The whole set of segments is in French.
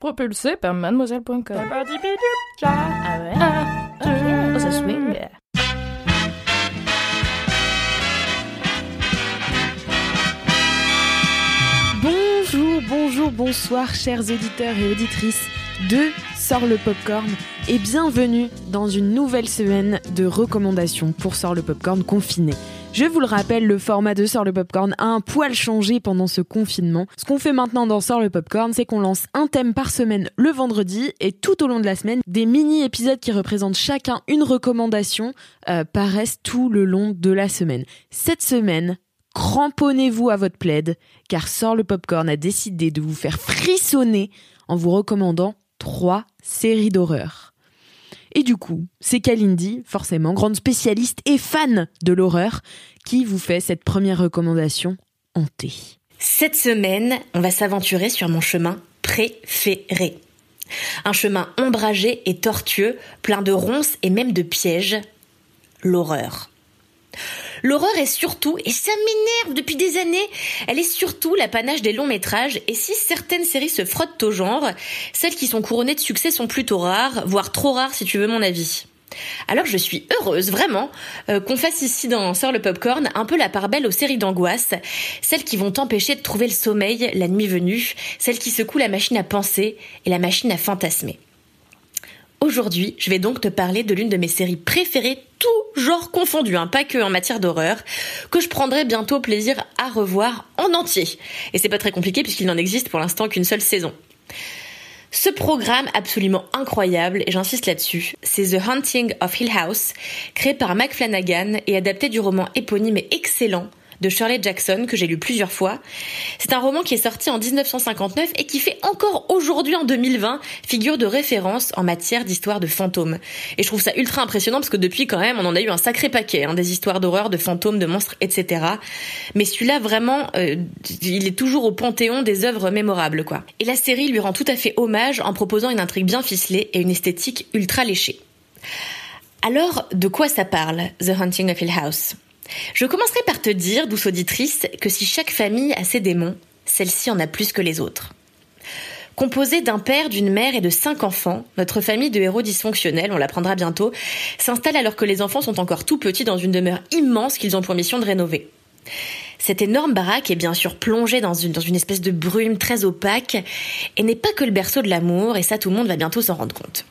Propulsé par mademoiselle.com. Ah ouais? Ah, oh, ça swing. Bonjour, bonjour, bonsoir, chers auditeurs et auditrices de Sort le Popcorn et bienvenue dans une nouvelle semaine de recommandations pour Sort le Popcorn confiné. Je vous le rappelle, le format de Sort le Popcorn a un poil changé pendant ce confinement. Ce qu'on fait maintenant dans Sort le Popcorn, c'est qu'on lance un thème par semaine le vendredi et tout au long de la semaine, des mini-épisodes qui représentent chacun une recommandation euh, paraissent tout le long de la semaine. Cette semaine, cramponnez-vous à votre plaid, car Sort le Popcorn a décidé de vous faire frissonner en vous recommandant trois séries d'horreur. Et du coup, c'est Kalindi, forcément, grande spécialiste et fan de l'horreur, qui vous fait cette première recommandation hantée. Cette semaine, on va s'aventurer sur mon chemin préféré. Un chemin ombragé et tortueux, plein de ronces et même de pièges. L'horreur. L'horreur est surtout, et ça m'énerve depuis des années, elle est surtout l'apanage des longs métrages, et si certaines séries se frottent au genre, celles qui sont couronnées de succès sont plutôt rares, voire trop rares si tu veux mon avis. Alors je suis heureuse, vraiment, euh, qu'on fasse ici dans Sort le Popcorn un peu la part belle aux séries d'angoisse, celles qui vont t'empêcher de trouver le sommeil la nuit venue, celles qui secouent la machine à penser et la machine à fantasmer. Aujourd'hui, je vais donc te parler de l'une de mes séries préférées, tout genre confondu, hein, pas que en matière d'horreur, que je prendrai bientôt plaisir à revoir en entier. Et c'est pas très compliqué puisqu'il n'en existe pour l'instant qu'une seule saison. Ce programme absolument incroyable, et j'insiste là-dessus, c'est The Haunting of Hill House, créé par Mac Flanagan et adapté du roman éponyme et excellent de Shirley Jackson que j'ai lu plusieurs fois. C'est un roman qui est sorti en 1959 et qui fait encore aujourd'hui en 2020 figure de référence en matière d'histoire de fantômes. Et je trouve ça ultra impressionnant parce que depuis quand même on en a eu un sacré paquet, hein, des histoires d'horreur, de fantômes, de monstres, etc. Mais celui-là vraiment, euh, il est toujours au panthéon des œuvres mémorables quoi. Et la série lui rend tout à fait hommage en proposant une intrigue bien ficelée et une esthétique ultra léchée. Alors, de quoi ça parle, The Hunting of Hill House? Je commencerai par te dire, douce auditrice, que si chaque famille a ses démons, celle-ci en a plus que les autres. Composée d'un père, d'une mère et de cinq enfants, notre famille de héros dysfonctionnels, on l'apprendra bientôt, s'installe alors que les enfants sont encore tout petits dans une demeure immense qu'ils ont pour mission de rénover. Cette énorme baraque est bien sûr plongée dans une, dans une espèce de brume très opaque et n'est pas que le berceau de l'amour, et ça tout le monde va bientôt s'en rendre compte.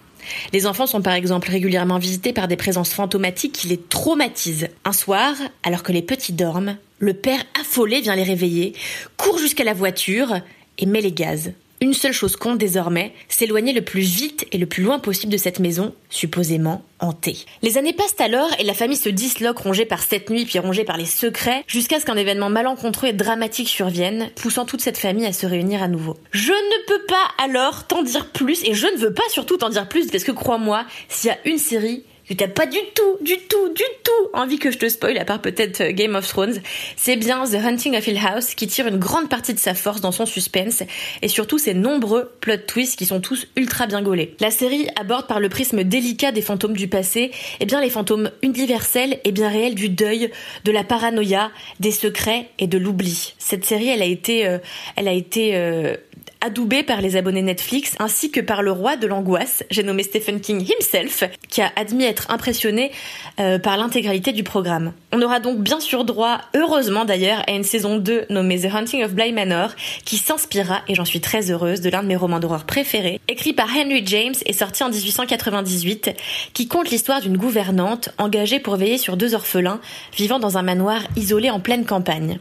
Les enfants sont par exemple régulièrement visités par des présences fantomatiques qui les traumatisent. Un soir, alors que les petits dorment, le père affolé vient les réveiller, court jusqu'à la voiture et met les gaz. Une seule chose compte désormais, s'éloigner le plus vite et le plus loin possible de cette maison, supposément hantée. Les années passent alors et la famille se disloque rongée par cette nuit puis rongée par les secrets jusqu'à ce qu'un événement malencontreux et dramatique survienne, poussant toute cette famille à se réunir à nouveau. Je ne peux pas alors t'en dire plus et je ne veux pas surtout t'en dire plus parce que crois-moi, s'il y a une série t'as pas du tout, du tout, du tout envie que je te spoil, à part peut-être euh, Game of Thrones, c'est bien The Hunting of Hill House qui tire une grande partie de sa force dans son suspense et surtout ses nombreux plot twists qui sont tous ultra bien gaulés. La série aborde par le prisme délicat des fantômes du passé, eh bien les fantômes universels et bien réels du deuil, de la paranoïa, des secrets et de l'oubli. Cette série, elle a été, euh, elle a été euh, adoubé par les abonnés Netflix ainsi que par le roi de l'angoisse, j'ai nommé Stephen King himself, qui a admis être impressionné euh, par l'intégralité du programme. On aura donc bien sûr droit, heureusement d'ailleurs, à une saison 2 nommée The Hunting of Bly Manor, qui s'inspira, et j'en suis très heureuse, de l'un de mes romans d'horreur préférés, écrit par Henry James et sorti en 1898, qui compte l'histoire d'une gouvernante engagée pour veiller sur deux orphelins vivant dans un manoir isolé en pleine campagne.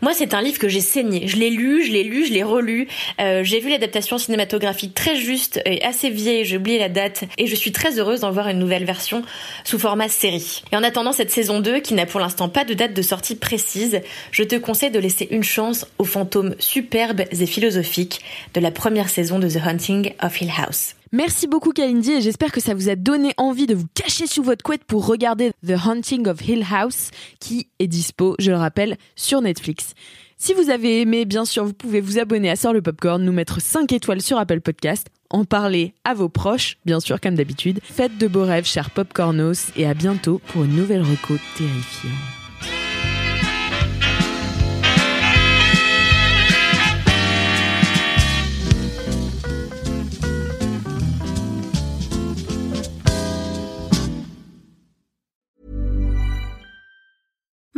Moi, c'est un livre que j'ai saigné. Je l'ai lu, je l'ai lu, je l'ai relu. Euh, j'ai vu l'adaptation cinématographique très juste et assez vieille, j'ai oublié la date, et je suis très heureuse d'en voir une nouvelle version sous format série. Et en attendant cette saison 2, qui n'a pour l'instant pas de date de sortie précise, je te conseille de laisser une chance aux fantômes superbes et philosophiques de la première saison de The Hunting of Hill House. Merci beaucoup Kalindi et j'espère que ça vous a donné envie de vous cacher sous votre couette pour regarder The Hunting of Hill House qui est dispo, je le rappelle, sur Netflix. Si vous avez aimé, bien sûr, vous pouvez vous abonner à Sort le Popcorn, nous mettre 5 étoiles sur Apple Podcast, en parler à vos proches, bien sûr, comme d'habitude. Faites de beaux rêves, chers popcornos, et à bientôt pour une nouvelle reco terrifiante.